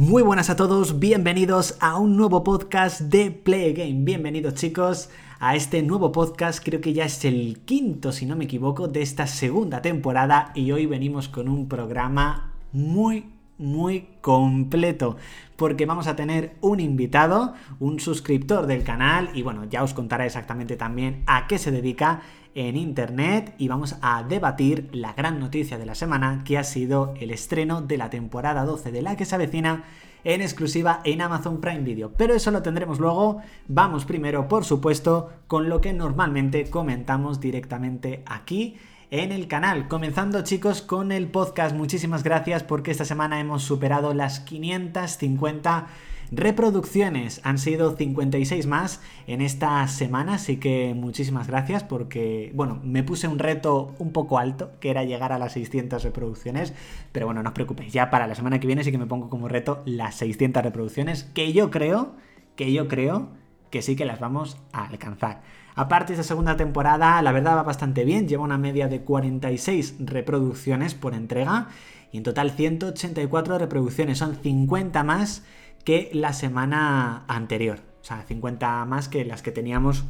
Muy buenas a todos, bienvenidos a un nuevo podcast de Play Game. Bienvenidos chicos a este nuevo podcast, creo que ya es el quinto si no me equivoco de esta segunda temporada y hoy venimos con un programa muy muy completo porque vamos a tener un invitado, un suscriptor del canal y bueno, ya os contará exactamente también a qué se dedica en internet y vamos a debatir la gran noticia de la semana que ha sido el estreno de la temporada 12 de la que se avecina en exclusiva en Amazon Prime Video. Pero eso lo tendremos luego. Vamos primero, por supuesto, con lo que normalmente comentamos directamente aquí en el canal. Comenzando chicos con el podcast, muchísimas gracias porque esta semana hemos superado las 550 reproducciones. Han sido 56 más en esta semana, así que muchísimas gracias porque, bueno, me puse un reto un poco alto, que era llegar a las 600 reproducciones, pero bueno, no os preocupéis, ya para la semana que viene sí que me pongo como reto las 600 reproducciones, que yo creo, que yo creo que sí que las vamos a alcanzar. Aparte, esta segunda temporada, la verdad va bastante bien, lleva una media de 46 reproducciones por entrega y en total 184 reproducciones, son 50 más que la semana anterior. O sea, 50 más que las que teníamos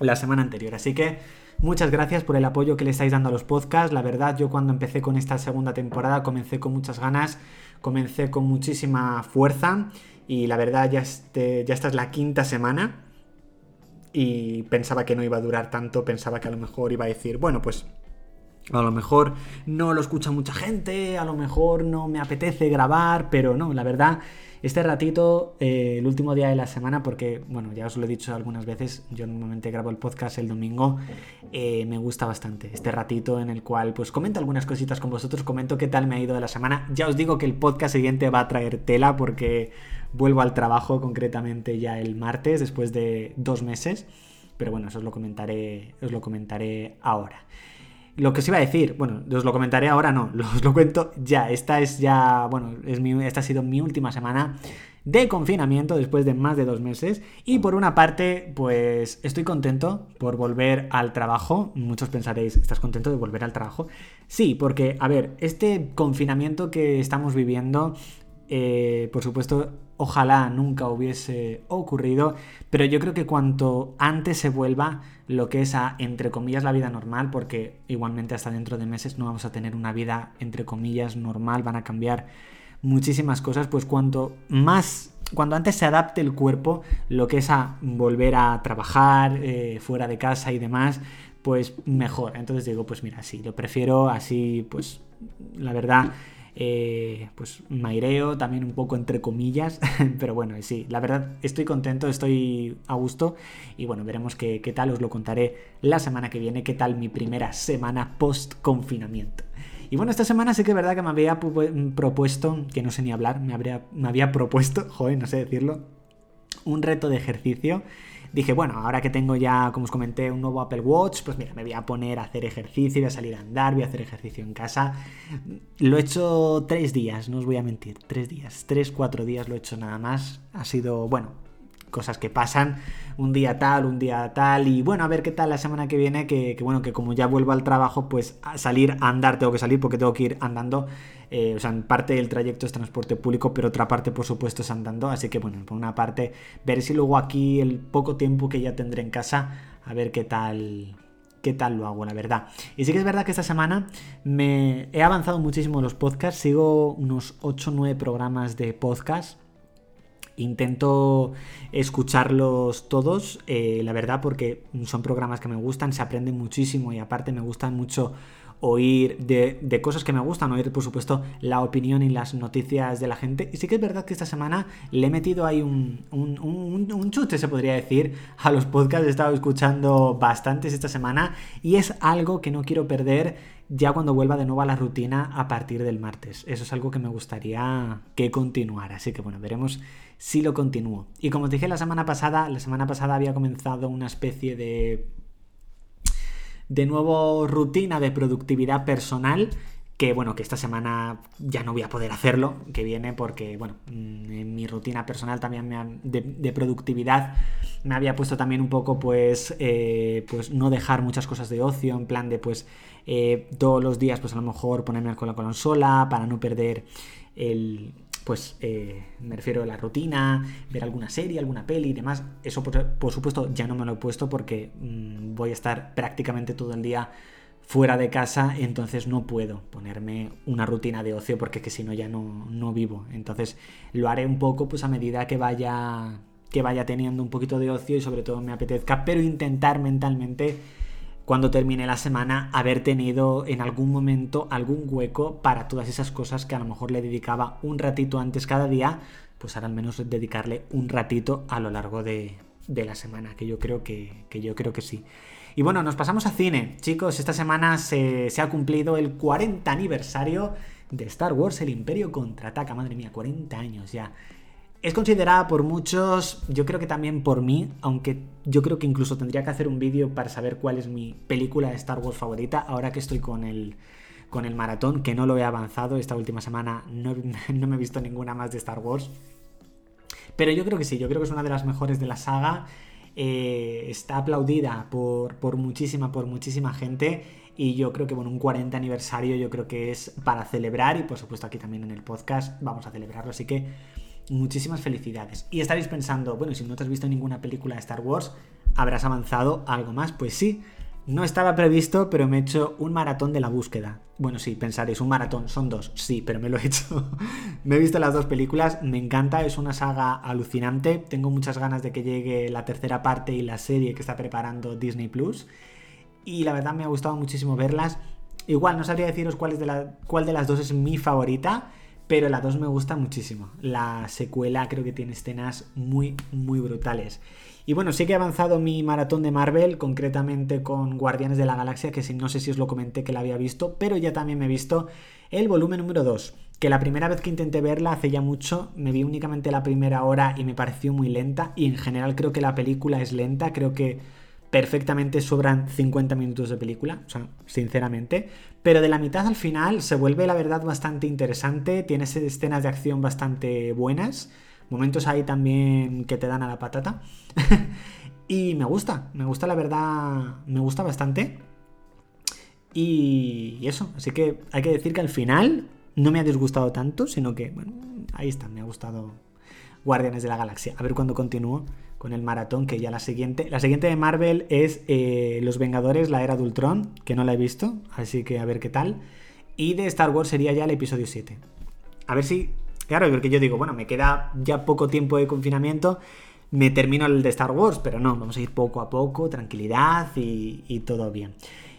la semana anterior. Así que muchas gracias por el apoyo que le estáis dando a los podcasts. La verdad, yo cuando empecé con esta segunda temporada comencé con muchas ganas, comencé con muchísima fuerza y la verdad ya, este, ya esta es la quinta semana y pensaba que no iba a durar tanto, pensaba que a lo mejor iba a decir, bueno, pues a lo mejor no lo escucha mucha gente, a lo mejor no me apetece grabar, pero no, la verdad este ratito, eh, el último día de la semana, porque, bueno, ya os lo he dicho algunas veces, yo normalmente grabo el podcast el domingo, eh, me gusta bastante. Este ratito en el cual, pues, comento algunas cositas con vosotros, comento qué tal me ha ido de la semana. Ya os digo que el podcast siguiente va a traer tela porque vuelvo al trabajo concretamente ya el martes, después de dos meses. Pero bueno, eso os lo comentaré, os lo comentaré ahora. Lo que os iba a decir, bueno, os lo comentaré ahora, no, os lo cuento ya. Esta es ya, bueno, es mi, esta ha sido mi última semana de confinamiento después de más de dos meses. Y por una parte, pues estoy contento por volver al trabajo. Muchos pensaréis, ¿estás contento de volver al trabajo? Sí, porque, a ver, este confinamiento que estamos viviendo, eh, por supuesto, ojalá nunca hubiese ocurrido, pero yo creo que cuanto antes se vuelva lo que es a, entre comillas, la vida normal, porque igualmente hasta dentro de meses no vamos a tener una vida, entre comillas, normal, van a cambiar muchísimas cosas, pues cuanto más, cuando antes se adapte el cuerpo, lo que es a volver a trabajar eh, fuera de casa y demás, pues mejor. Entonces digo, pues mira, sí, lo prefiero así, pues la verdad eh, pues maireo también un poco entre comillas, pero bueno, sí, la verdad estoy contento, estoy a gusto y bueno, veremos qué, qué tal, os lo contaré la semana que viene, qué tal mi primera semana post confinamiento. Y bueno, esta semana sí que es verdad que me había propuesto, que no sé ni hablar, me, me había propuesto, joder, no sé decirlo, un reto de ejercicio dije, bueno, ahora que tengo ya, como os comenté, un nuevo Apple Watch, pues mira, me voy a poner a hacer ejercicio, voy a salir a andar, voy a hacer ejercicio en casa. Lo he hecho tres días, no os voy a mentir, tres días, tres, cuatro días lo he hecho nada más. Ha sido, bueno, cosas que pasan, un día tal, un día tal, y bueno, a ver qué tal la semana que viene, que, bueno, que como ya vuelvo al trabajo, pues a salir andar tengo que salir porque tengo que ir andando, eh, o sea, en parte del trayecto es transporte público, pero otra parte por supuesto es andando, así que bueno, por una parte, ver si luego aquí el poco tiempo que ya tendré en casa, a ver qué tal qué tal lo hago, la verdad. Y sí que es verdad que esta semana me he avanzado muchísimo los podcasts, sigo unos 8 o 9 programas de podcast Intento escucharlos todos, eh, la verdad, porque son programas que me gustan, se aprende muchísimo y aparte me gustan mucho oír de, cosas que me gustan, oír por supuesto la opinión y las noticias de la gente. Y sí que es verdad que esta semana le he metido ahí un, un, un, chute, se podría decir, a los podcasts. He estado escuchando bastantes esta semana y es algo que no quiero perder ya cuando vuelva de nuevo a la rutina a partir del martes. Eso es algo que me gustaría que continuara. Así que bueno, veremos si lo continúo. Y como os dije la semana pasada, la semana pasada había comenzado una especie de de nuevo rutina de productividad personal que bueno, que esta semana ya no voy a poder hacerlo, que viene porque, bueno, mm, en mi rutina personal también me de, productividad me había puesto también un poco, pues, eh, pues no dejar muchas cosas de ocio, en plan de, pues, eh, todos los días, pues a lo mejor ponerme con la consola para no perder el, pues eh, me refiero a la rutina, ver alguna serie, alguna peli y demás. Eso por, supuesto ya no me lo he puesto porque mm, voy a estar prácticamente todo el día fuera de casa, entonces no puedo ponerme una rutina de ocio porque que si no ya no, no vivo. Entonces lo haré un poco pues a medida que vaya que vaya teniendo un poquito de ocio y sobre todo me apetezca, pero intentar mentalmente cuando termine la semana haber tenido en algún momento algún hueco para todas esas cosas que a lo mejor le dedicaba un ratito antes cada día, pues ahora al menos dedicarle un ratito a lo largo de, la semana, que yo creo que, yo creo que sí. Y bueno, nos pasamos a cine. Chicos, esta semana se, se ha cumplido el 40 aniversario de Star Wars, el Imperio contraataca. Madre mía, 40 años ya. Es considerada por muchos, yo creo que también por mí, aunque yo creo que incluso tendría que hacer un vídeo para saber cuál es mi película de Star Wars favorita, ahora que estoy con el, con el maratón, que no lo he avanzado, esta última semana no, me he visto ninguna más de Star Wars. Pero yo creo que sí, yo creo que es una de las mejores de la saga. Eh, está aplaudida por, por muchísima, por muchísima gente. Y yo creo que, bueno, un 40 aniversario yo creo que es para celebrar. Y por supuesto aquí también en el podcast vamos a celebrarlo. Así que muchísimas felicidades. Y estaréis pensando, bueno, si no te has visto ninguna película de Star Wars, ¿habrás avanzado algo más? Pues sí, no estaba previsto, pero me he hecho un maratón de la búsqueda. Bueno, sí, pensaréis, un maratón, son dos, sí, pero me lo he hecho. me he visto las dos películas, me encanta, es una saga alucinante. Tengo muchas ganas de que llegue la tercera parte y la serie que está preparando Disney Plus. Y la verdad me ha gustado muchísimo verlas. Igual no sabría deciros cuál, es de la, cuál de las dos es mi favorita, pero la 2 me gusta muchísimo. La secuela creo que tiene escenas muy, muy brutales. Y bueno, sí que he avanzado mi maratón de Marvel, concretamente con Guardianes de la Galaxia, que no sé si os lo comenté que la había visto, pero ya también me he visto el volumen número 2, que la primera vez que intenté verla hace ya mucho, me vi únicamente la primera hora y me pareció muy lenta, y en general creo que la película es lenta, creo que perfectamente sobran 50 minutos de película, o sea, sinceramente. Pero de la mitad al final se vuelve, la verdad, bastante interesante. Tiene escenas de acción bastante buenas. Momentos ahí también que te dan a la patata. y me gusta, me gusta, la verdad, me gusta bastante. Y eso, así que hay que decir que al final no me ha disgustado tanto, sino que, bueno, ahí está, me ha gustado Guardianes de la Galaxia. A ver cuándo continúo con el maratón, que ya la siguiente. La siguiente de Marvel es eh, Los Vengadores, la era de Ultron, que no la he visto, así que a ver qué tal. Y de Star Wars sería ya el episodio 7. A ver si. Claro, porque yo digo, bueno, me queda ya poco tiempo de confinamiento, me termino el de Star Wars, pero no, vamos a ir poco a poco, tranquilidad y, todo bien.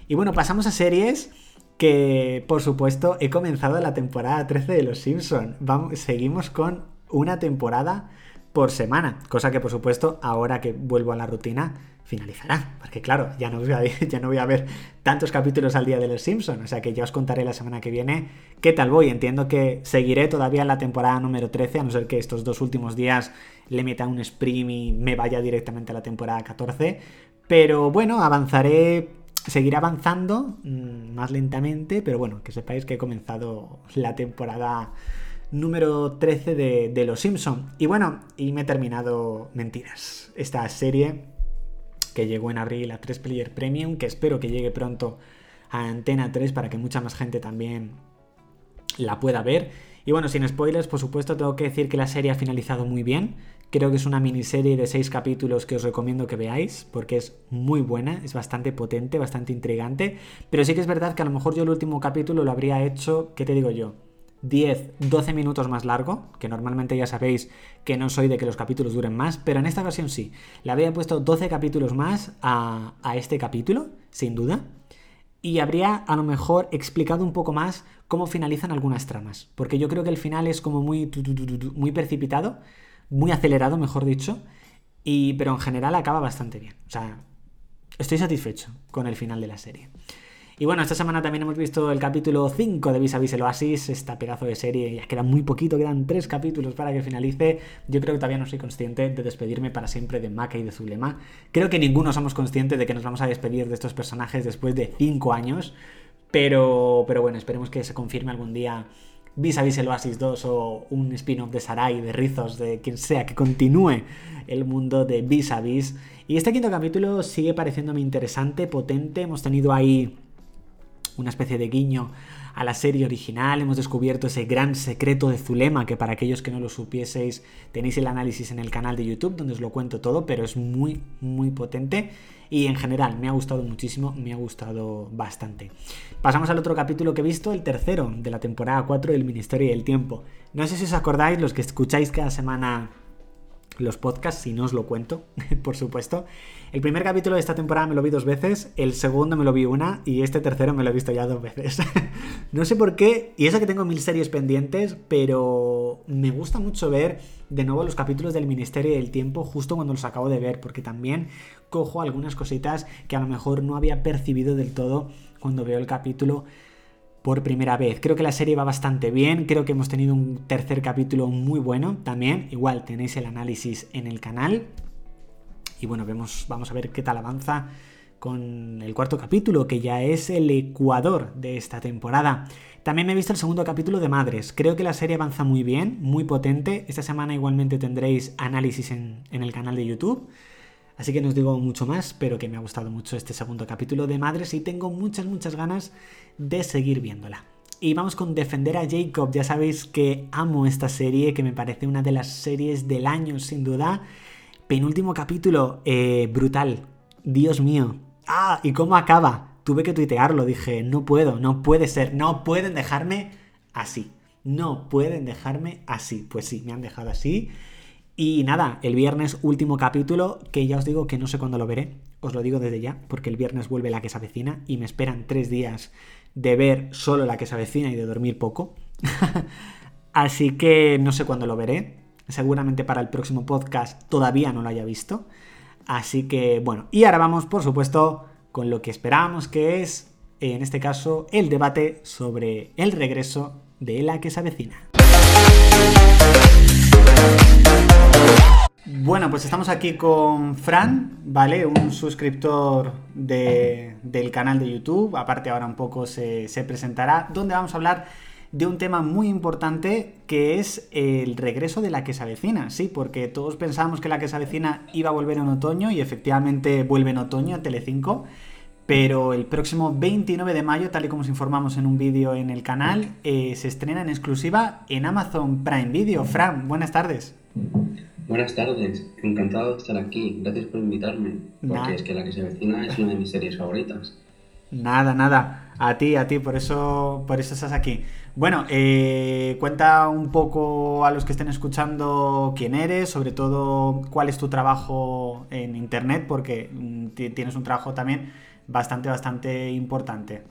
Y bueno, pasamos a series que, por supuesto, he comenzado la temporada 13 de Los Simpsons. Vamos, seguimos con una temporada por semana, cosa que por supuesto ahora que vuelvo a la rutina finalizará, porque claro, ya no voy a, ya no voy a ver tantos capítulos al día de Los Simpsons, o sea que ya os contaré la semana que viene qué tal voy, entiendo que seguiré todavía en la temporada número 13, a no ser que estos dos últimos días le meta un sprint y me vaya directamente a la temporada 14, pero bueno, avanzaré seguiré avanzando mm, más lentamente, pero bueno, que sepáis que he comenzado la temporada número 13 de, Los Simpson. Y bueno, y me he terminado Mentiras, esta serie que llegó en abril a 3 Player Premium, que espero que llegue pronto a Antena 3 para que mucha más gente también la pueda ver. Y bueno, sin spoilers, por supuesto, tengo que decir que la serie ha finalizado muy bien. Creo que es una miniserie de 6 capítulos que os recomiendo que veáis, porque es muy buena, es bastante potente, bastante intrigante. Pero sí que es verdad que a lo mejor yo el último capítulo lo habría hecho, ¿qué te digo yo? 10, 12 minutos más largo, que normalmente ya sabéis que no soy de que los capítulos duren más, pero en esta ocasión sí. Le habría puesto 12 capítulos más a, este capítulo, sin duda, y habría a lo mejor explicado un poco más cómo finalizan algunas tramas, porque yo creo que el final es como muy, muy precipitado, muy acelerado, mejor dicho, y, pero en general acaba bastante bien. O sea, estoy satisfecho con el final de la serie. Y bueno, esta semana también hemos visto el capítulo 5 de Vis a Vis el Oasis, esta pedazo de serie. Ya queda muy poquito, quedan tres capítulos para que finalice. Yo creo que todavía no soy consciente de despedirme para siempre de Maka y de Zulema. Creo que ninguno somos conscientes de que nos vamos a despedir de estos personajes después de 5 años. Pero, pero bueno, esperemos que se confirme algún día Vis a Vis el Oasis 2 o un spin-off de Sarai, de Rizos, de quien sea, que continúe el mundo de Vis a Vis. Y este quinto capítulo sigue pareciéndome interesante, potente. Hemos tenido ahí una especie de guiño a la serie original, hemos descubierto ese gran secreto de Zulema, que para aquellos que no lo supieseis tenéis el análisis en el canal de YouTube, donde os lo cuento todo, pero es muy, muy potente. Y en general me ha gustado muchísimo, me ha gustado bastante. Pasamos al otro capítulo que he visto, el tercero de la temporada 4 del Ministerio del Tiempo. No sé si os acordáis, los que escucháis cada semana los podcasts, si no os lo cuento, por supuesto. El primer capítulo de esta temporada me lo vi dos veces, el segundo me lo vi una y este tercero me lo he visto ya dos veces. no sé por qué, y eso que tengo mil series pendientes, pero me gusta mucho ver de nuevo los capítulos del Ministerio del Tiempo justo cuando los acabo de ver, porque también cojo algunas cositas que a lo mejor no había percibido del todo cuando veo el capítulo por primera vez. Creo que la serie va bastante bien, creo que hemos tenido un tercer capítulo muy bueno también, igual tenéis el análisis en el canal. Y bueno, vemos, vamos a ver qué tal avanza con el cuarto capítulo, que ya es el Ecuador de esta temporada. También me he visto el segundo capítulo de Madres. Creo que la serie avanza muy bien, muy potente. Esta semana igualmente tendréis análisis en, en el canal de YouTube. Así que no os digo mucho más, pero que me ha gustado mucho este segundo capítulo de Madres y tengo muchas, muchas ganas de seguir viéndola. Y vamos con Defender a Jacob. Ya sabéis que amo esta serie, que me parece una de las series del año, sin duda. Penúltimo capítulo, eh, brutal. Dios mío. Ah, ¿y cómo acaba? Tuve que tuitearlo, dije, no puedo, no puede ser, no pueden dejarme así. No pueden dejarme así. Pues sí, me han dejado así. Y nada, el viernes último capítulo, que ya os digo que no sé cuándo lo veré, os lo digo desde ya, porque el viernes vuelve la que se y me esperan tres días de ver solo la que se y de dormir poco. Así que no sé cuándo lo veré. Seguramente para el próximo podcast todavía no lo haya visto. Así que bueno, y ahora vamos, por supuesto, con lo que esperábamos que es, en este caso, el debate sobre el regreso de la que se avecina. Bueno, pues estamos aquí con Fran, ¿vale? Un suscriptor del canal de YouTube, aparte ahora un poco se, presentará, donde vamos a hablar de un tema muy importante que es el regreso de la que se sí, porque todos pensábamos que la que se iba a volver en otoño y efectivamente vuelve en otoño a Telecinco, pero el próximo 29 de mayo, tal y como os informamos en un vídeo en el canal, eh, se estrena en exclusiva en Amazon Prime Video. Fran, buenas tardes. Buenas tardes, encantado de estar aquí. Gracias por invitarme, porque es que La que se avecina es una de mis series favoritas. Nada, nada. A ti, a ti, por eso, por eso estás aquí. Bueno, eh, cuenta un poco a los que estén escuchando quién eres, sobre todo cuál es tu trabajo en internet, porque mm, tienes un trabajo también bastante, bastante importante.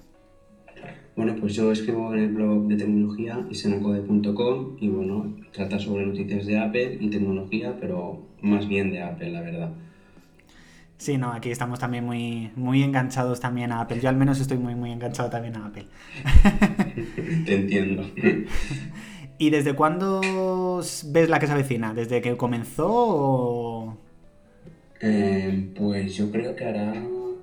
Bueno, pues yo escribo en el blog de tecnología isenacode.com y bueno, trata sobre noticias de Apple y tecnología, pero más bien de Apple, la verdad. Sí, no, aquí estamos también muy, muy enganchados también a Apple. Yo al menos estoy muy, muy enganchado también a Apple. Te entiendo. ¿Y desde cuándo ves la que se avecina? ¿Desde que comenzó o...? Eh, pues yo creo que hará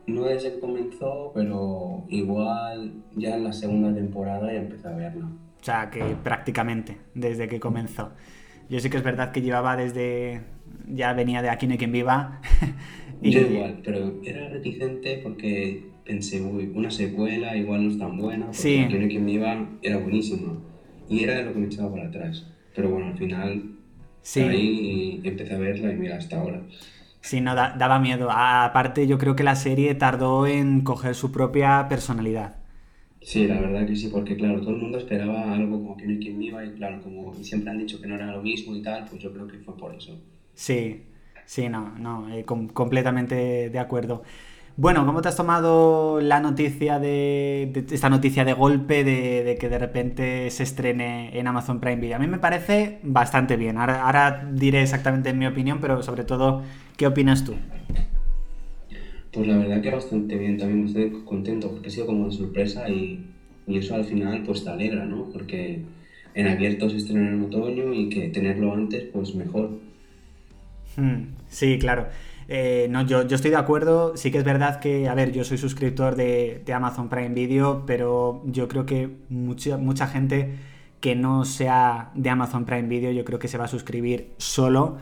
no desde que comenzó, pero igual ya en la segunda temporada ya empecé a verla. O sea, que prácticamente desde que comenzó. Yo sí que es verdad que llevaba desde. Ya venía de Aquí no hay quien viva. y... Yo igual, pero era reticente porque pensé, uy, una secuela igual no es tan buena. Porque sí. Aquí no hay quien viva era buenísima. Y era lo que me echaba para atrás. Pero bueno, al final. Sí. Ahí empecé a verla y mira, hasta ahora. Sí, no, daba miedo. Aparte, yo creo que la serie tardó en coger su propia personalidad. Sí, la verdad que sí, porque claro, todo el mundo esperaba algo como que no hay quien viva y claro, como siempre han dicho que no era lo mismo y tal, pues yo creo que fue por eso. Sí, sí, no, no, eh, completamente de acuerdo. Bueno, ¿cómo te has tomado la noticia de, esta noticia de golpe de, que de repente se estrene en Amazon Prime Video? A mí me parece bastante bien. Ahora, diré exactamente mi opinión, pero sobre todo, ¿qué opinas tú? Pues la verdad que bastante bien, también estoy contento porque ha sido como una sorpresa y, eso al final pues te alegra, ¿no? Porque en abierto se estrena en otoño y que tenerlo antes pues mejor. Hmm, sí, claro. Eh, no, yo, yo, estoy de acuerdo. Sí que es verdad que, a ver, yo soy suscriptor de, Amazon Prime Video, pero yo creo que mucha, mucha gente que no sea de Amazon Prime Video, yo creo que se va a suscribir solo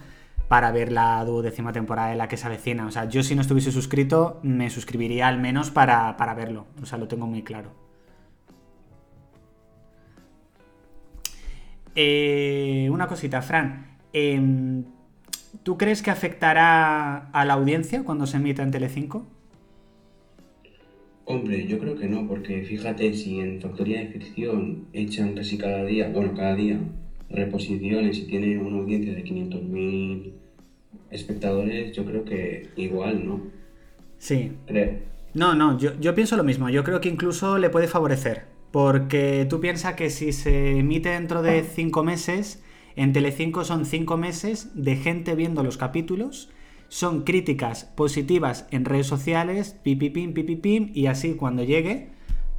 para ver la duodécima temporada de la que se avecina. O sea, yo si no estuviese suscrito, me suscribiría al menos para, para verlo. O sea, lo tengo muy claro. eh, una cosita, Fran. Em, ¿Tú crees que afectará a la audiencia cuando se emita en Telecinco? Hombre, yo creo que no, porque fíjate, si en Factoría de Ficción echan casi cada día, bueno, cada día, reposiciones y tiene una audiencia de 500.000 espectadores, yo creo que igual, ¿no? Sí. No, no, yo, yo pienso lo mismo. Yo creo que incluso le puede favorecer. Porque tú piensas que si se emite dentro de cinco meses, en Telecinco son cinco meses de gente viendo los capítulos son críticas positivas en redes sociales, pipipim, pipipim, y así cuando llegue,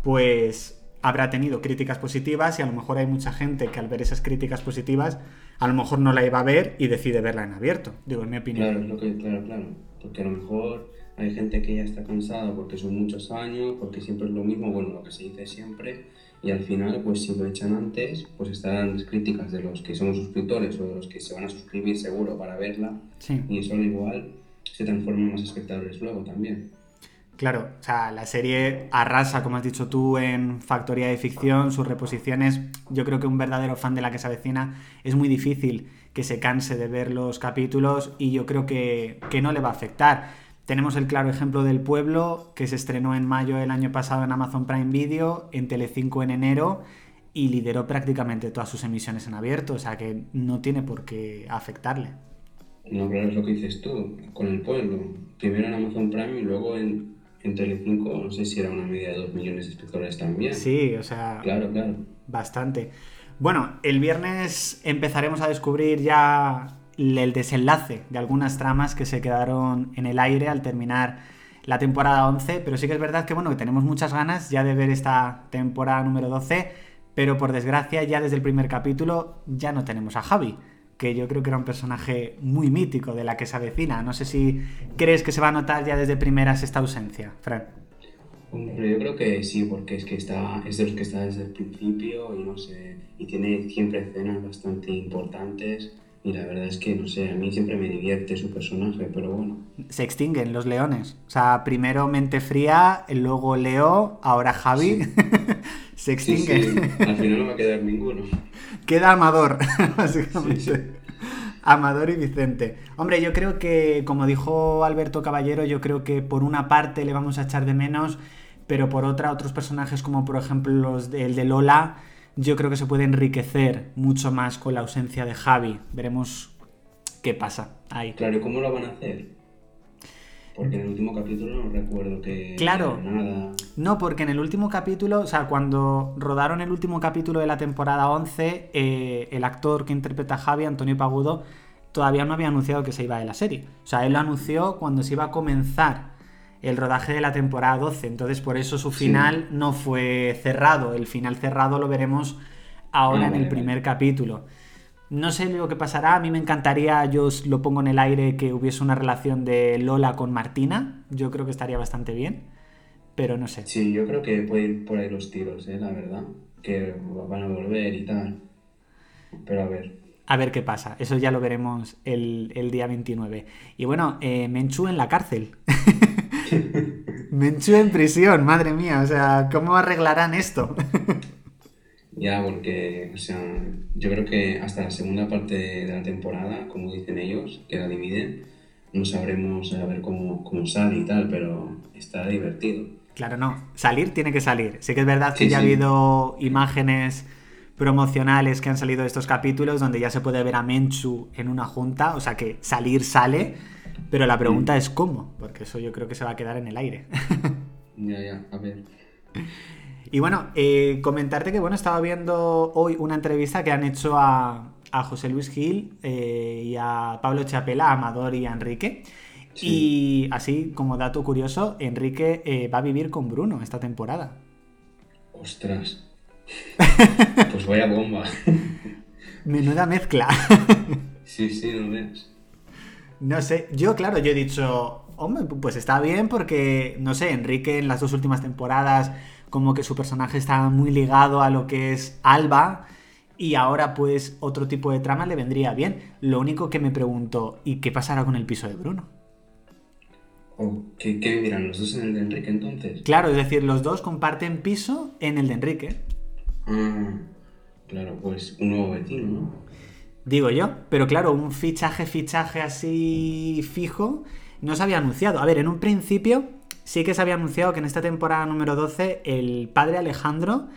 pues habrá tenido críticas positivas y a lo mejor hay mucha gente que al ver esas críticas positivas a lo mejor no la iba a ver y decide verla en abierto, digo, en mi opinión. Claro, lo que, claro, claro, porque a lo mejor hay gente que ya está cansada porque son muchos años, porque siempre es lo mismo, bueno, lo que se dice siempre, y al final, pues si lo echan antes, pues estarán las críticas de los que somos suscriptores o de los que se van a suscribir seguro para verla, y eso igual se transforman más espectadores luego también. Claro, o sea, la serie arrasa, como has dicho tú, en Factoría de Ficción, sus reposiciones. Yo creo que un verdadero fan de la que se avecina es muy difícil que se canse de ver los capítulos y yo creo que, que no le va a afectar. Tenemos el claro ejemplo del pueblo, que se estrenó en mayo del año pasado en Amazon Prime Video, en Telecinco en enero, y lideró prácticamente todas sus emisiones en abierto, o sea que no tiene por qué afectarle. No, claro, es lo que dices tú, con el pueblo. Primero en Amazon Prime y luego en, en Telecinco, no sé si era una media de 2 millones de espectadores también. Sí, o sea... Claro, claro. Bastante. Bueno, el viernes empezaremos a descubrir ya el desenlace de algunas tramas que se quedaron en el aire al terminar la temporada 11, pero sí que es verdad que bueno, que tenemos muchas ganas ya de ver esta temporada número 12, pero por desgracia ya desde el primer capítulo ya no tenemos a Javi, que yo creo que era un personaje muy mítico de la que se avecina. No sé si crees que se va a notar ya desde primeras esta ausencia, Fran. Hombre, yo creo que sí, porque es que está, es de los que está desde el principio y no sé, y tiene siempre escenas bastante importantes y la verdad es que, no sé, a mí siempre me divierte su personaje, pero bueno. Se extinguen los leones. O sea, primero Mente Fría, luego Leo, ahora Javi. Se extinguen. Al final no va a quedar ninguno. Queda Amador, básicamente. Amador y Vicente. Hombre, yo creo que, como dijo Alberto Caballero, yo creo que por una parte le vamos a echar de menos, pero por otra, otros personajes como por ejemplo los el de Lola yo creo que se puede enriquecer mucho más con la ausencia de Javi. Veremos qué pasa ahí. Claro, ¿y cómo lo van a hacer? Porque en el último capítulo no recuerdo que... Claro. Nada. No, porque en el último capítulo, o sea, cuando rodaron el último capítulo de la temporada 11, eh, el actor que interpreta a Javi, Antonio Pagudo, todavía no había anunciado que se iba de la serie. O sea, él lo anunció cuando se iba a comenzar el rodaje de la temporada 12. Entonces, por eso su final no fue cerrado. El final cerrado lo veremos ahora en el primer capítulo. No sé lo que pasará. A mí me encantaría, yo lo pongo en el aire, que hubiese una relación de Lola con Martina. Yo creo que estaría bastante bien. Pero no sé. Sí, yo creo que puede ir por ahí los tiros, ¿eh? la verdad. Que van a volver y tal. Pero a ver. A ver qué pasa. Eso ya lo veremos el, día 29. Y bueno, eh, Menchu en la cárcel. Menchu en prisión, madre mía, o sea, ¿cómo arreglarán esto? ya, porque, o sea, yo creo que hasta la segunda parte de la temporada, como dicen ellos, que la dividen, no sabremos a ver cómo, cómo sale y tal, pero está divertido. Claro, no, salir tiene que salir. Sí que es verdad que ya ha habido imágenes promocionales que han salido de estos capítulos donde ya se puede ver a Menchu en una junta, o sea que salir sale pero la pregunta es cómo, porque eso yo creo que se va a quedar en el aire. ya, ya, a ver. Y bueno, eh, comentarte que bueno, estaba viendo hoy una entrevista que han hecho a, José Luis Gil eh, y a Pablo Chapela, a Amador y a Enrique. Y así como dato curioso, Enrique eh, va a vivir con Bruno esta temporada. Ostras. pues vaya bomba. Menuda mezcla. sí, sí, no ves. No sé, yo claro, yo he dicho, hombre, pues está bien porque, no sé, Enrique en las dos últimas temporadas como que su personaje está muy ligado a lo que es Alba y ahora pues otro tipo de trama le vendría bien. Lo único que me pregunto, ¿y qué pasará con el piso de Bruno? ¿qué, ¿Qué vivirán los dos en el de Enrique entonces? Claro, es decir, los dos comparten piso en el de Enrique. Ah, Claro, pues un nuevo vecino, ¿no? Digo yo, pero claro, un fichaje, fichaje así fijo no se había anunciado. A ver, en un principio sí que se había anunciado que en esta temporada número 12 el padre Alejandro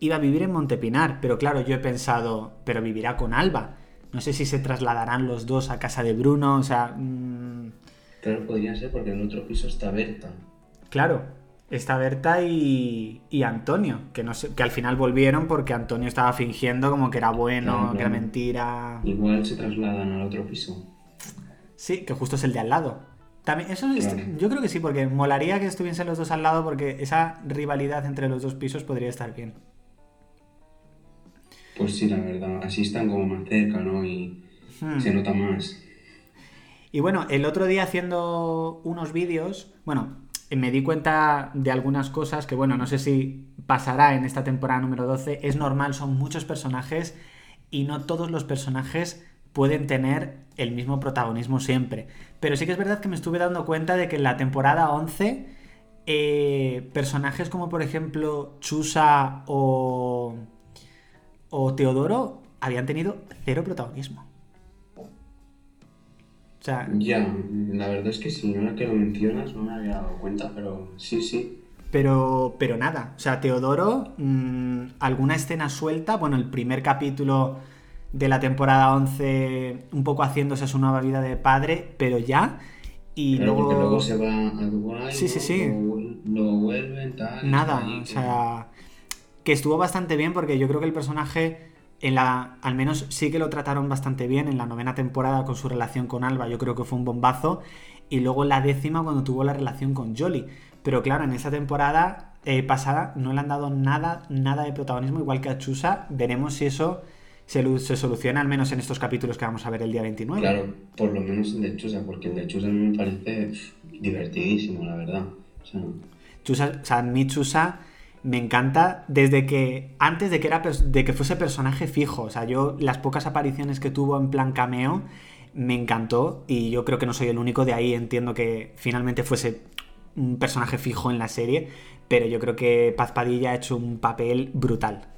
iba a vivir en Montepinar, pero claro, yo he pensado, pero vivirá con Alba. No sé si se trasladarán los dos a casa de Bruno, o sea... Mmm... Claro, podría ser porque en otro piso está Berta. Claro, está Berta y, y Antonio, que, no sé, que al final volvieron porque Antonio estaba fingiendo como que era bueno, que era mentira. Igual se trasladan al otro piso. Sí, que justo es el de al lado. También, eso yo creo que sí, porque molaría que estuviesen los dos al lado porque esa rivalidad entre los dos pisos podría estar bien. Pues sí, la verdad, así están como más cerca, ¿no? Y hmm. se nota más. Y bueno, el otro día haciendo unos vídeos, bueno, me di cuenta de algunas cosas que, bueno, no sé si pasará en esta temporada número 12. Es normal, son muchos personajes y no todos los personajes pueden tener el mismo protagonismo siempre. Pero sí que es verdad que me estuve dando cuenta de que en la temporada 11 eh, personajes como por ejemplo Chusa o, o Teodoro habían tenido cero protagonismo. Ya, la verdad es que sí, ahora que lo mencionas no me había dado cuenta, pero sí, sí. Pero, pero nada, o sea, Teodoro, mm, alguna escena suelta, bueno, el primer capítulo de la temporada 11, un poco haciéndose su nueva vida de padre, pero ya. Y luego... luego se va a Dubái, sí, sí, sí. Lo, vuelven, tal. Nada, o sea, que estuvo bastante bien porque yo creo que el personaje en la, al menos sí que lo trataron bastante bien en la novena temporada con su relación con Alba, yo creo que fue un bombazo. Y luego en la décima cuando tuvo la relación con Jolly. Pero claro, en esa temporada eh, pasada no le han dado nada, nada de protagonismo, igual que a Chusa. Veremos si eso se, se, soluciona, al menos en estos capítulos que vamos a ver el día 29. Claro, por lo menos en de Chusa, porque el de Chusa me parece divertidísimo, la verdad. O sea, Chusa, o sea mi Chusa me encanta desde que antes de que era de que fuese personaje fijo, o sea, yo las pocas apariciones que tuvo en plan cameo me encantó y yo creo que no soy el único de ahí, entiendo que finalmente fuese un personaje fijo en la serie, pero yo creo que Paz Padilla ha hecho un papel brutal.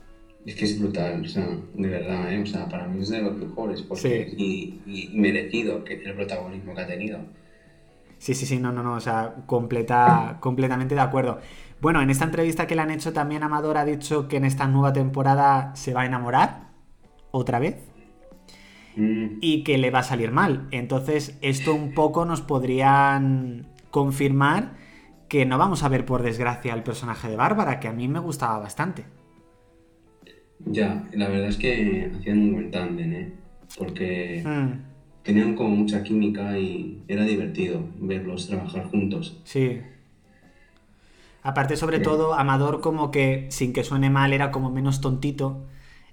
Es que es brutal, o sea, de verdad, ¿eh? o sea, para mí es de los mejores porque, y, y, merecido que el protagonismo que ha tenido. Sí, sí, sí, no, no, no, o sea, completa, completamente de acuerdo. Bueno, en esta entrevista que le han hecho también Amador ha dicho que en esta nueva temporada se va a enamorar otra vez mm. y que le va a salir mal. Entonces, esto un poco nos podrían confirmar que no vamos a ver por desgracia al personaje de Bárbara, que a mí me gustaba bastante. Ya, la verdad es que hacían un buen tándem, ¿eh? Porque mm. tenían como mucha química y era divertido verlos trabajar juntos. Sí. Aparte, sobre todo, Amador como que, sin que suene mal, era como menos tontito,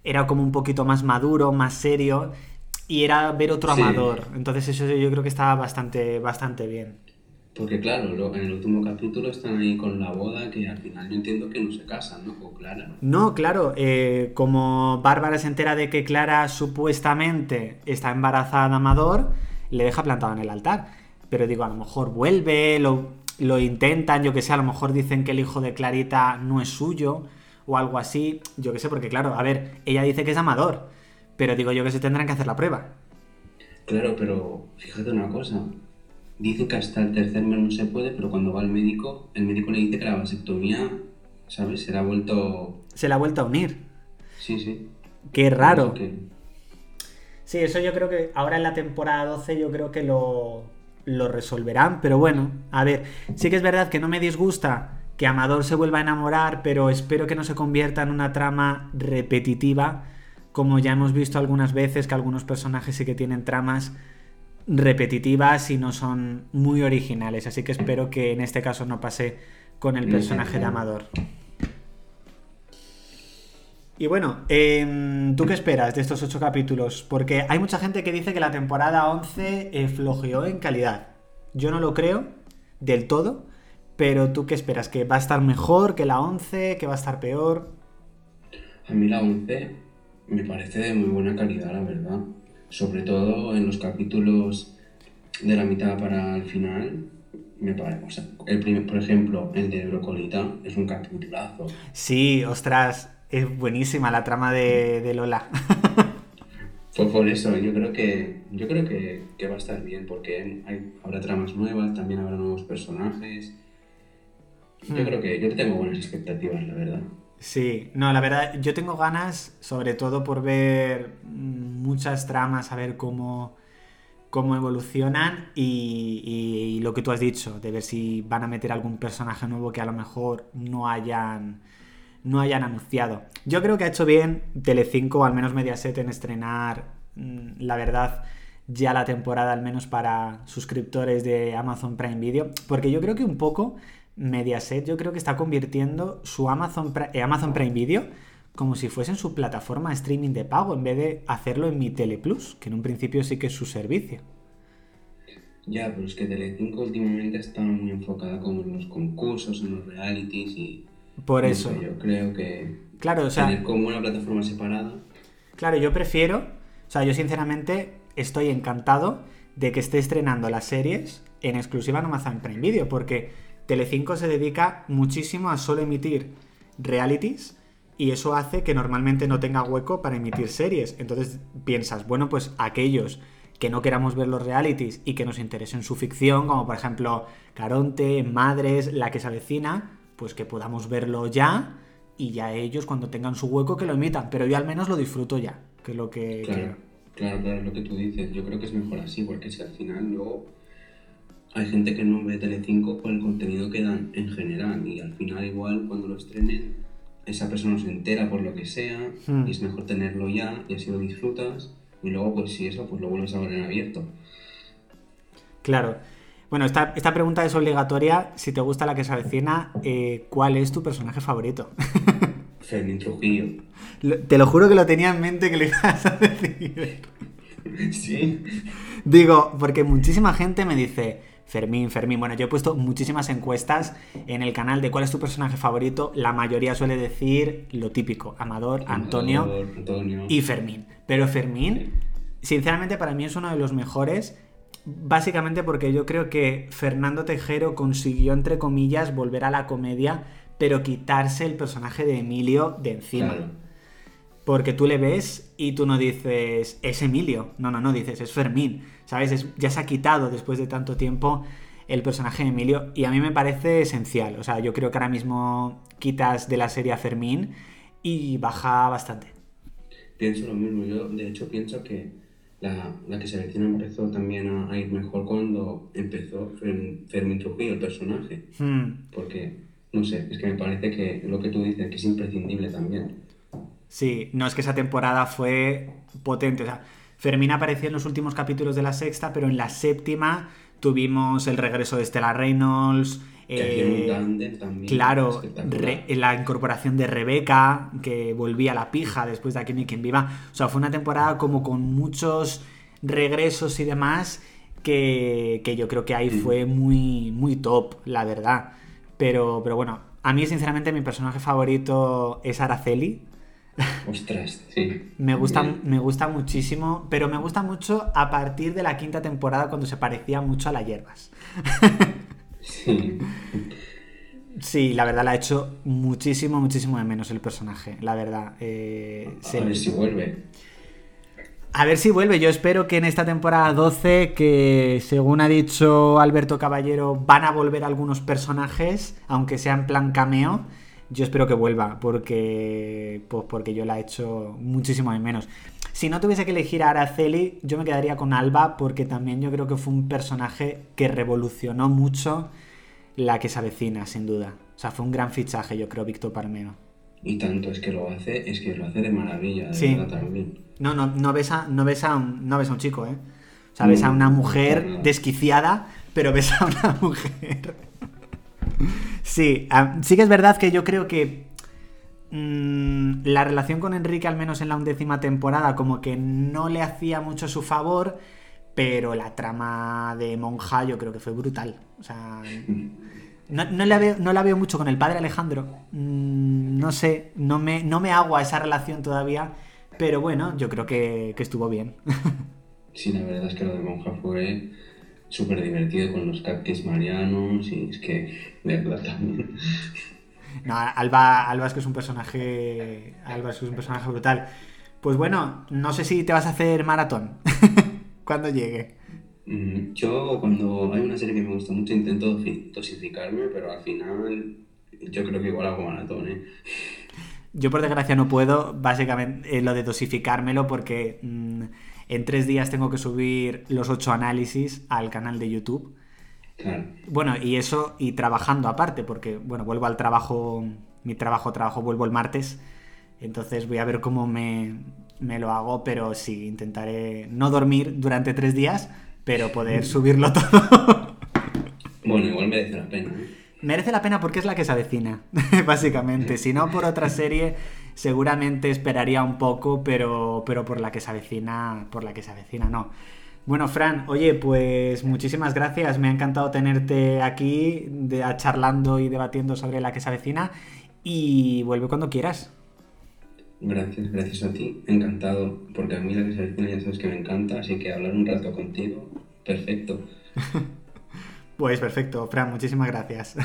era como un poquito más maduro, más serio, y era ver otro Amador. Entonces eso yo creo que estaba bastante, bastante bien. Porque claro, en el último capítulo están ahí con la boda que al final yo entiendo que no se casan, ¿no? Con Clara. No, claro, eh, como Bárbara se entera de que Clara supuestamente está embarazada de Amador, le deja plantado en el altar. Pero digo, a lo mejor vuelve, lo, lo intentan, yo que sé, a lo mejor dicen que el hijo de Clarita no es suyo o algo así, yo que sé, porque claro, a ver, ella dice que es amador, pero digo yo que se tendrán que hacer la prueba. Claro, pero fíjate una cosa, dice que hasta el tercer mes no se puede, pero cuando va al médico, el médico le dice que la vasectomía, ¿sabes? Se la ha vuelto... Se la ha vuelto a unir. Sí, sí. Qué raro. Sí, eso yo creo que ahora en la temporada 12 yo creo que lo, lo resolverán, pero bueno, a ver, sí que es verdad que no me disgusta que Amador se vuelva a enamorar, pero espero que no se convierta en una trama repetitiva, como ya hemos visto algunas veces que algunos personajes sí que tienen tramas repetitivas y no son muy originales, así que espero que en este caso no pase con el personaje de Amador. Y bueno, em, ¿tú qué esperas de estos ocho capítulos? Porque hay mucha gente que dice que la temporada 11 eh, flojeó en calidad. Yo no lo creo del todo, pero ¿tú qué esperas? ¿Que va a estar mejor que la 11? ¿Que va a estar peor? A mí la 11 me parece de muy buena calidad, la verdad. Sobre todo en los capítulos de la mitad para el final. Me parece, el primer, por ejemplo, el de Brocolita es un capitulazo. Sí, ostras, es buenísima la trama de, Lola. Pues por eso, yo creo que yo creo que, va a estar bien, porque hay, habrá tramas nuevas, también habrá nuevos personajes. Yo hmm. creo que yo tengo buenas expectativas, la verdad. Sí, no, la verdad, yo tengo ganas, sobre todo por ver muchas tramas, a ver cómo, cómo evolucionan y, lo que tú has dicho, de ver si van a meter algún personaje nuevo que a lo mejor no hayan, no hayan anunciado. Yo creo que ha hecho bien Telecinco, o al menos Mediaset, en estrenar, mm, la verdad, ya la temporada, al menos para suscriptores de Amazon Prime Video, porque yo creo que un poco Mediaset yo creo que está convirtiendo su Amazon, Prime, eh, Amazon Prime Video como si fuese en su plataforma de streaming de pago en vez de hacerlo en mi Teleplus, que en un principio sí que es su servicio. Ya, pero es que Telecinco últimamente está muy enfocada como en los concursos, en los realities y... Por eso. yo creo que... Claro, o sea... Tener como una plataforma separada. Claro, yo prefiero... O sea, yo sinceramente estoy encantado de que esté estrenando las series en exclusiva en Amazon Prime Video, porque Telecinco se dedica muchísimo a solo emitir realities y eso hace que normalmente no tenga hueco para emitir series. Entonces piensas, bueno, pues aquellos que no queramos ver los realities y que nos interesen su ficción, como por ejemplo Caronte, Madres, La que se avecina, pues que podamos verlo ya y ya ellos cuando tengan su hueco que lo emitan, pero yo al menos lo disfruto ya, que lo que... Claro, claro, claro, lo que tú dices, yo creo que es mejor así, porque si al final luego hay gente que no ve Telecinco por el contenido que dan en general y al final igual cuando lo estrenen esa persona se entera por lo que sea hmm. y es mejor tenerlo ya y así lo disfrutas y luego pues si eso pues lo vuelves a ver en abierto. Claro. Bueno, esta, esta pregunta es obligatoria. Si te gusta la que se avecina, eh, ¿cuál es tu personaje favorito? Fermín Trujillo. te lo juro que lo tenía en mente que le ibas a decir. Sí. Digo, porque muchísima gente me dice, Fermín, Fermín. Bueno, yo he puesto muchísimas encuestas en el canal de cuál es tu personaje favorito. La mayoría suele decir lo típico, Amador, Antonio, y Fermín. Pero Fermín, sinceramente para mí es uno de los mejores. Básicamente porque yo creo que Fernando Tejero consiguió, entre comillas, volver a la comedia, pero quitarse el personaje de Emilio de encima. Porque tú le ves y tú no dices, es Emilio. No, no, no, dices, es Fermín. ¿Sabes? ya se ha quitado después de tanto tiempo el personaje de Emilio y a mí me parece esencial. O sea, yo creo que ahora mismo quitas de la serie a Fermín y baja bastante. Pienso lo mismo. Yo, de hecho, pienso que la, la que se avecina empezó también a, ir mejor cuando empezó Fermín Trujillo, el personaje. Hmm. Porque, no sé, es que me parece que lo que tú dices, que es imprescindible también. Sí, no es que esa temporada fue potente. O sea, Fermín apareció en los últimos capítulos de la sexta, pero en la séptima tuvimos el regreso de Stella Reynolds. Eh, claro, la incorporación de Rebeca, que volvía a la pija después de Aquí no quien viva. O sea, fue una temporada como con muchos regresos y demás que, yo creo que ahí fue muy, muy top, la verdad. Pero, pero bueno, a mí sinceramente mi personaje favorito es Araceli. Ostras, sí. me, gusta, me gusta muchísimo, pero me gusta mucho a partir de la quinta temporada cuando se parecía mucho a las hierbas. sí. Sí, la verdad la ha hecho muchísimo, muchísimo de menos el personaje, la verdad. Eh, a ver si vuelve. A ver si vuelve. Yo espero que en esta temporada 12, que según ha dicho Alberto Caballero, van a volver algunos personajes, aunque sea en plan cameo yo espero que vuelva, porque, pues porque yo la he hecho muchísimo de menos. Si no tuviese que elegir a Araceli, yo me quedaría con Alba, porque también yo creo que fue un personaje que revolucionó mucho la que se avecina, sin duda. O sea, fue un gran fichaje, yo creo, Víctor Palmero. Y tanto es que lo hace, es que lo hace de maravilla, de sí. verdad también. No, no, no ves a, no ves a un, no ves a un chico, ¿eh? O sea, ves a una mujer desquiciada, pero ves a una mujer Sí, sí que es verdad que yo creo que mm, la relación con Enrique, al menos en la undécima temporada, como que no le hacía mucho su favor, pero la trama de Monja yo creo que fue brutal. O sea, no, la, veo, mucho con el padre Alejandro. Mm, no sé, no me, no me hago esa relación todavía, pero bueno, yo creo que, que estuvo bien. Sí, la verdad es que lo de Monja fue súper divertido con los cactus marianos y es que, de verdad también. No, Alba, Alba es que es un personaje. Alba es que es un personaje brutal. Pues bueno, no sé si te vas a hacer maratón cuando llegue. Mm, yo cuando hay una serie que me gusta mucho intento dosificarme, pero al final yo creo que igual hago maratón, ¿eh? Yo por desgracia no puedo, básicamente, eh, lo de dosificármelo porque mm, en tres días tengo que subir los ocho análisis al canal de YouTube. Claro. Bueno, y eso, y trabajando aparte, porque, bueno, vuelvo al trabajo, mi trabajo, trabajo, vuelvo el martes entonces voy a ver cómo me, lo hago, pero sí, intentaré no dormir durante tres días, pero poder subirlo todo. bueno, igual merece la pena. Merece la pena porque es la que se avecina, básicamente. Si no por otra serie, seguramente esperaría un poco, pero, pero por la que se avecina, por la que se avecina, no. Bueno, Fran, oye, pues muchísimas gracias. Me ha encantado tenerte aquí de, charlando y debatiendo sobre la que se avecina. Y vuelve cuando quieras. Gracias, gracias a ti. Encantado, porque a mí la que se ya sabes que me encanta, así que hablar un rato contigo, perfecto. pues perfecto, Fran, muchísimas gracias.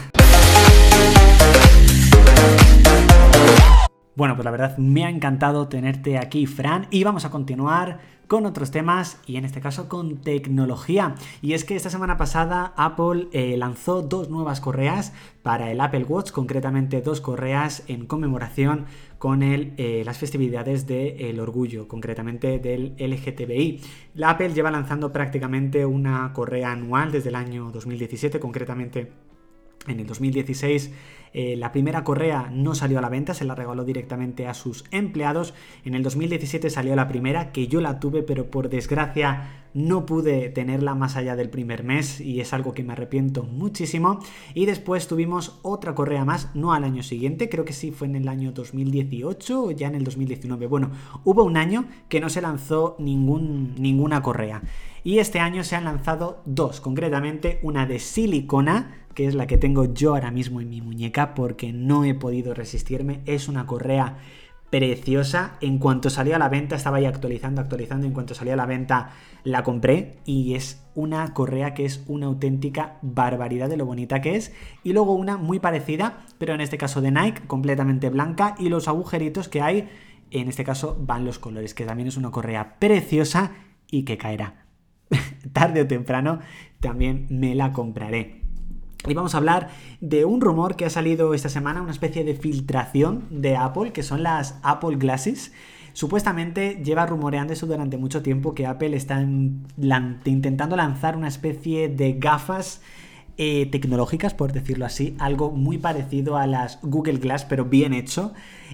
Bueno, pues la verdad me ha encantado tenerte aquí, Fran, y vamos a continuar con otros temas y en este caso con tecnología. Y es que esta semana pasada Apple eh, lanzó dos nuevas correas para el Apple Watch, concretamente dos correas en conmemoración con eh, las festividades del orgullo, concretamente del LGTBI. La Apple lleva lanzando prácticamente una correa anual desde el año 2017, concretamente en el 2016 eh, la primera correa no salió a la venta, se la regaló directamente a sus empleados. En el 2017 salió la primera, que yo la tuve, pero por desgracia no pude tenerla más allá del primer mes y es algo que me arrepiento muchísimo. Y después tuvimos otra correa más, no al año siguiente, creo que sí fue en el año 2018 o ya en el 2019. Bueno, hubo un año que no se lanzó ningún, ninguna correa. Y este año se han lanzado dos, concretamente una de silicona, que es la que tengo yo ahora mismo en mi muñeca porque no he podido resistirme. Es una correa preciosa. En cuanto salió a la venta, estaba ahí actualizando, actualizando. En cuanto salió a la venta, la compré y es una correa que es una auténtica barbaridad de lo bonita que es. Y luego una muy parecida, pero en este caso de Nike, completamente blanca. Y los agujeritos que hay, en este caso, van los colores, que también es una correa preciosa y que caerá. Tarde o temprano también me la compraré. Y vamos a hablar de un rumor que ha salido esta semana, una especie de filtración de Apple, que son las Apple Glasses. Supuestamente lleva rumoreando eso durante mucho tiempo que Apple está intentando lanzar una especie de gafas eh, tecnológicas, por decirlo así, algo muy parecido a las Google Glass, pero bien hecho.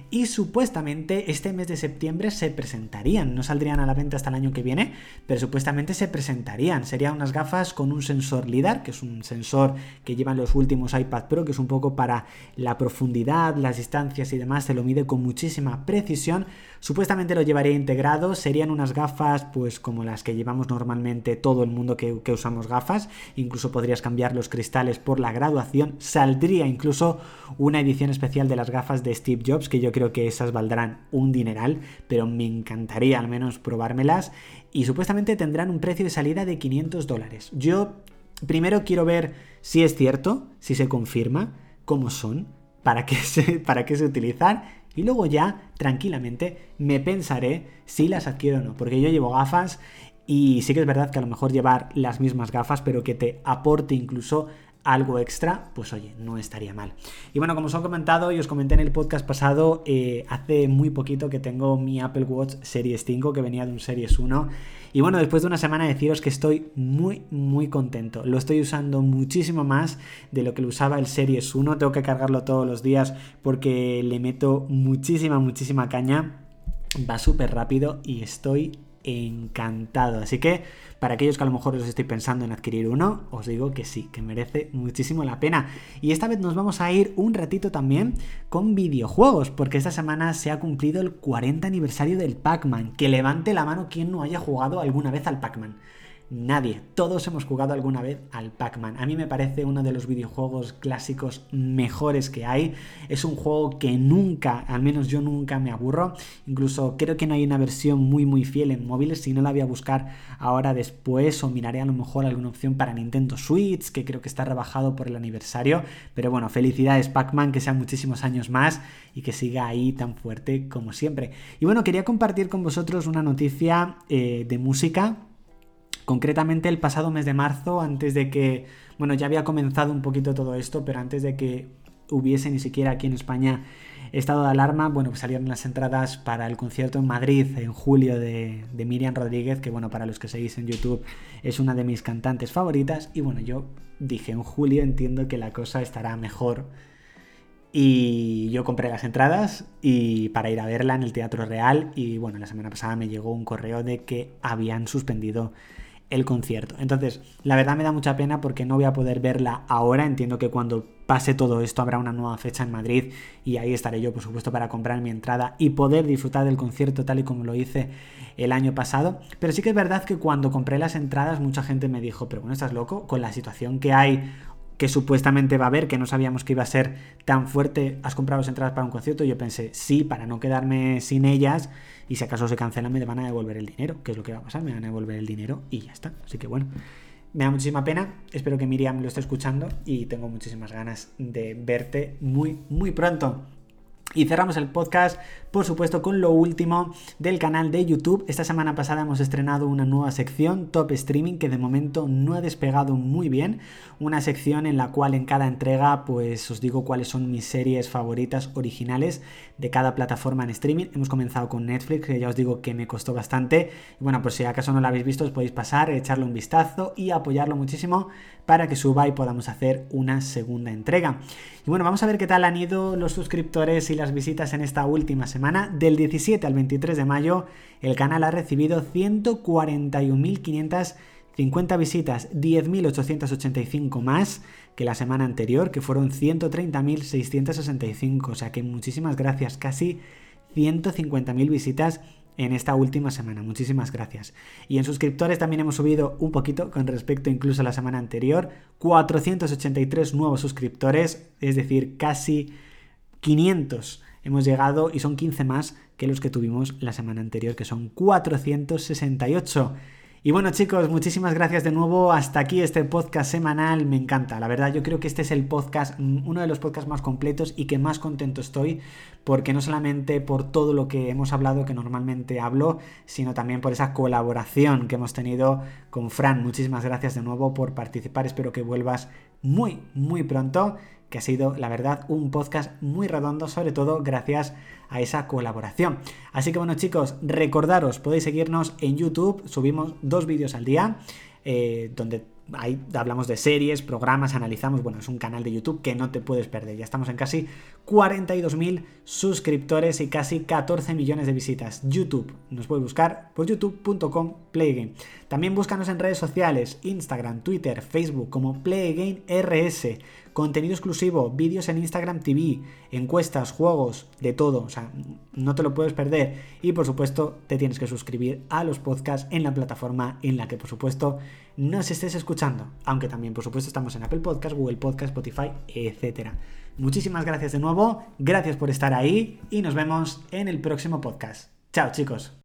Y supuestamente este mes de septiembre se presentarían, no saldrían a la venta hasta el año que viene, pero supuestamente se presentarían. Serían unas gafas con un sensor LIDAR, que es un sensor que llevan los últimos iPad Pro, que es un poco para la profundidad, las distancias y demás, se lo mide con muchísima precisión. Supuestamente lo llevaría integrado, serían unas gafas pues como las que llevamos normalmente todo el mundo que, que usamos gafas, incluso podrías cambiar los cristales por la graduación, saldría incluso una edición especial de las gafas de Steve Jobs, que yo creo que esas valdrán un dineral, pero me encantaría al menos probármelas, y supuestamente tendrán un precio de salida de 500 dólares. Yo primero quiero ver si es cierto, si se confirma, cómo son, para qué se, para qué se utilizan, y luego ya tranquilamente me pensaré si las adquiero o no, porque yo llevo gafas y sí que es verdad que a lo mejor llevar las mismas gafas, pero que te aporte incluso algo extra, pues oye, no estaría mal. Y bueno, como os he comentado y os comenté en el podcast pasado, eh, hace muy poquito que tengo mi Apple Watch Series 5 que venía de un Series 1. Y bueno, después de una semana deciros que estoy muy, muy contento. Lo estoy usando muchísimo más de lo que lo usaba el Series 1. Tengo que cargarlo todos los días porque le meto muchísima, muchísima caña. Va súper rápido y estoy encantado. Así que para aquellos que a lo mejor os estoy pensando en adquirir uno, os digo que sí, que merece muchísimo la pena. Y esta vez nos vamos a ir un ratito también con videojuegos, porque esta semana se ha cumplido el 40 aniversario del Pac-Man. Que levante la mano quien no haya jugado alguna vez al Pac-Man. Nadie. Todos hemos jugado alguna vez al Pac-Man. A mí me parece uno de los videojuegos clásicos mejores que hay. Es un juego que nunca, al menos yo nunca me aburro. Incluso creo que no hay una versión muy muy fiel en móviles. Si no la voy a buscar ahora después o miraré a lo mejor alguna opción para Nintendo Switch, que creo que está rebajado por el aniversario. Pero bueno, felicidades Pac-Man, que sean muchísimos años más y que siga ahí tan fuerte como siempre. Y bueno, quería compartir con vosotros una noticia eh, de música Concretamente el pasado mes de marzo, antes de que, bueno, ya había comenzado un poquito todo esto, pero antes de que hubiese ni siquiera aquí en España estado de alarma, bueno, pues salieron las entradas para el concierto en Madrid en julio de, de, Miriam Rodríguez, que bueno, para los que seguís en YouTube es una de mis cantantes favoritas. Y bueno, yo dije en julio entiendo que la cosa estará mejor. Y yo compré las entradas y para ir a verla en el Teatro Real. Y bueno, la semana pasada me llegó un correo de que habían suspendido el concierto. Entonces, la verdad me da mucha pena porque no voy a poder verla ahora. Entiendo que cuando pase todo esto habrá una nueva fecha en Madrid y ahí estaré yo, por supuesto, para comprar mi entrada y poder disfrutar del concierto tal y como lo hice el año pasado. Pero sí que es verdad que cuando compré las entradas mucha gente me dijo, pero bueno, estás loco con la situación que hay que supuestamente va a haber, que no sabíamos que iba a ser tan fuerte, has comprado las entradas para un concierto, y yo pensé, sí, para no quedarme sin ellas, y si acaso se cancelan me van a devolver el dinero, que es lo que va a pasar, me van a devolver el dinero y ya está. Así que bueno, me da muchísima pena, espero que Miriam lo esté escuchando y tengo muchísimas ganas de verte muy, muy pronto. Y cerramos el podcast, por supuesto, con lo último del canal de YouTube. Esta semana pasada hemos estrenado una nueva sección, Top Streaming, que de momento no ha despegado muy bien. Una sección en la cual en cada entrega, pues os digo cuáles son mis series favoritas originales de cada plataforma en streaming. Hemos comenzado con Netflix, que ya os digo que me costó bastante. Y bueno, pues si acaso no lo habéis visto, os podéis pasar, echarle un vistazo y apoyarlo muchísimo para que suba y podamos hacer una segunda entrega. Y bueno, vamos a ver qué tal han ido los suscriptores y las visitas en esta última semana. Del 17 al 23 de mayo, el canal ha recibido 141.550 visitas, 10.885 más que la semana anterior, que fueron 130.665. O sea que muchísimas gracias, casi 150.000 visitas en esta última semana. Muchísimas gracias. Y en suscriptores también hemos subido un poquito con respecto incluso a la semana anterior. 483 nuevos suscriptores, es decir, casi 500 hemos llegado y son 15 más que los que tuvimos la semana anterior, que son 468. Y bueno chicos, muchísimas gracias de nuevo. Hasta aquí este podcast semanal. Me encanta. La verdad yo creo que este es el podcast, mm, uno de los podcasts más completos y que más contento estoy. Porque no solamente por todo lo que hemos hablado, que normalmente hablo, sino también por esa colaboración que hemos tenido con Fran. Muchísimas gracias de nuevo por participar. Espero que vuelvas muy, muy pronto que ha sido, la verdad, un podcast muy redondo, sobre todo gracias a esa colaboración. Así que bueno chicos, recordaros, podéis seguirnos en YouTube, subimos dos vídeos al día, eh, donde ahí hablamos de series, programas, analizamos, bueno, es un canal de YouTube que no te puedes perder. Ya estamos en casi 42.000 suscriptores y casi 14 millones de visitas. YouTube, nos puedes buscar por youtube.com playgame. También búscanos en redes sociales, Instagram, Twitter, Facebook como Playgame RS. Contenido exclusivo, vídeos en Instagram TV, encuestas, juegos, de todo, o sea, no te lo puedes perder. Y por supuesto, te tienes que suscribir a los podcasts en la plataforma en la que por supuesto nos estés escuchando, aunque también por supuesto estamos en Apple Podcast, Google Podcast, Spotify, etc. Muchísimas gracias de nuevo, gracias por estar ahí y nos vemos en el próximo podcast. Chao chicos.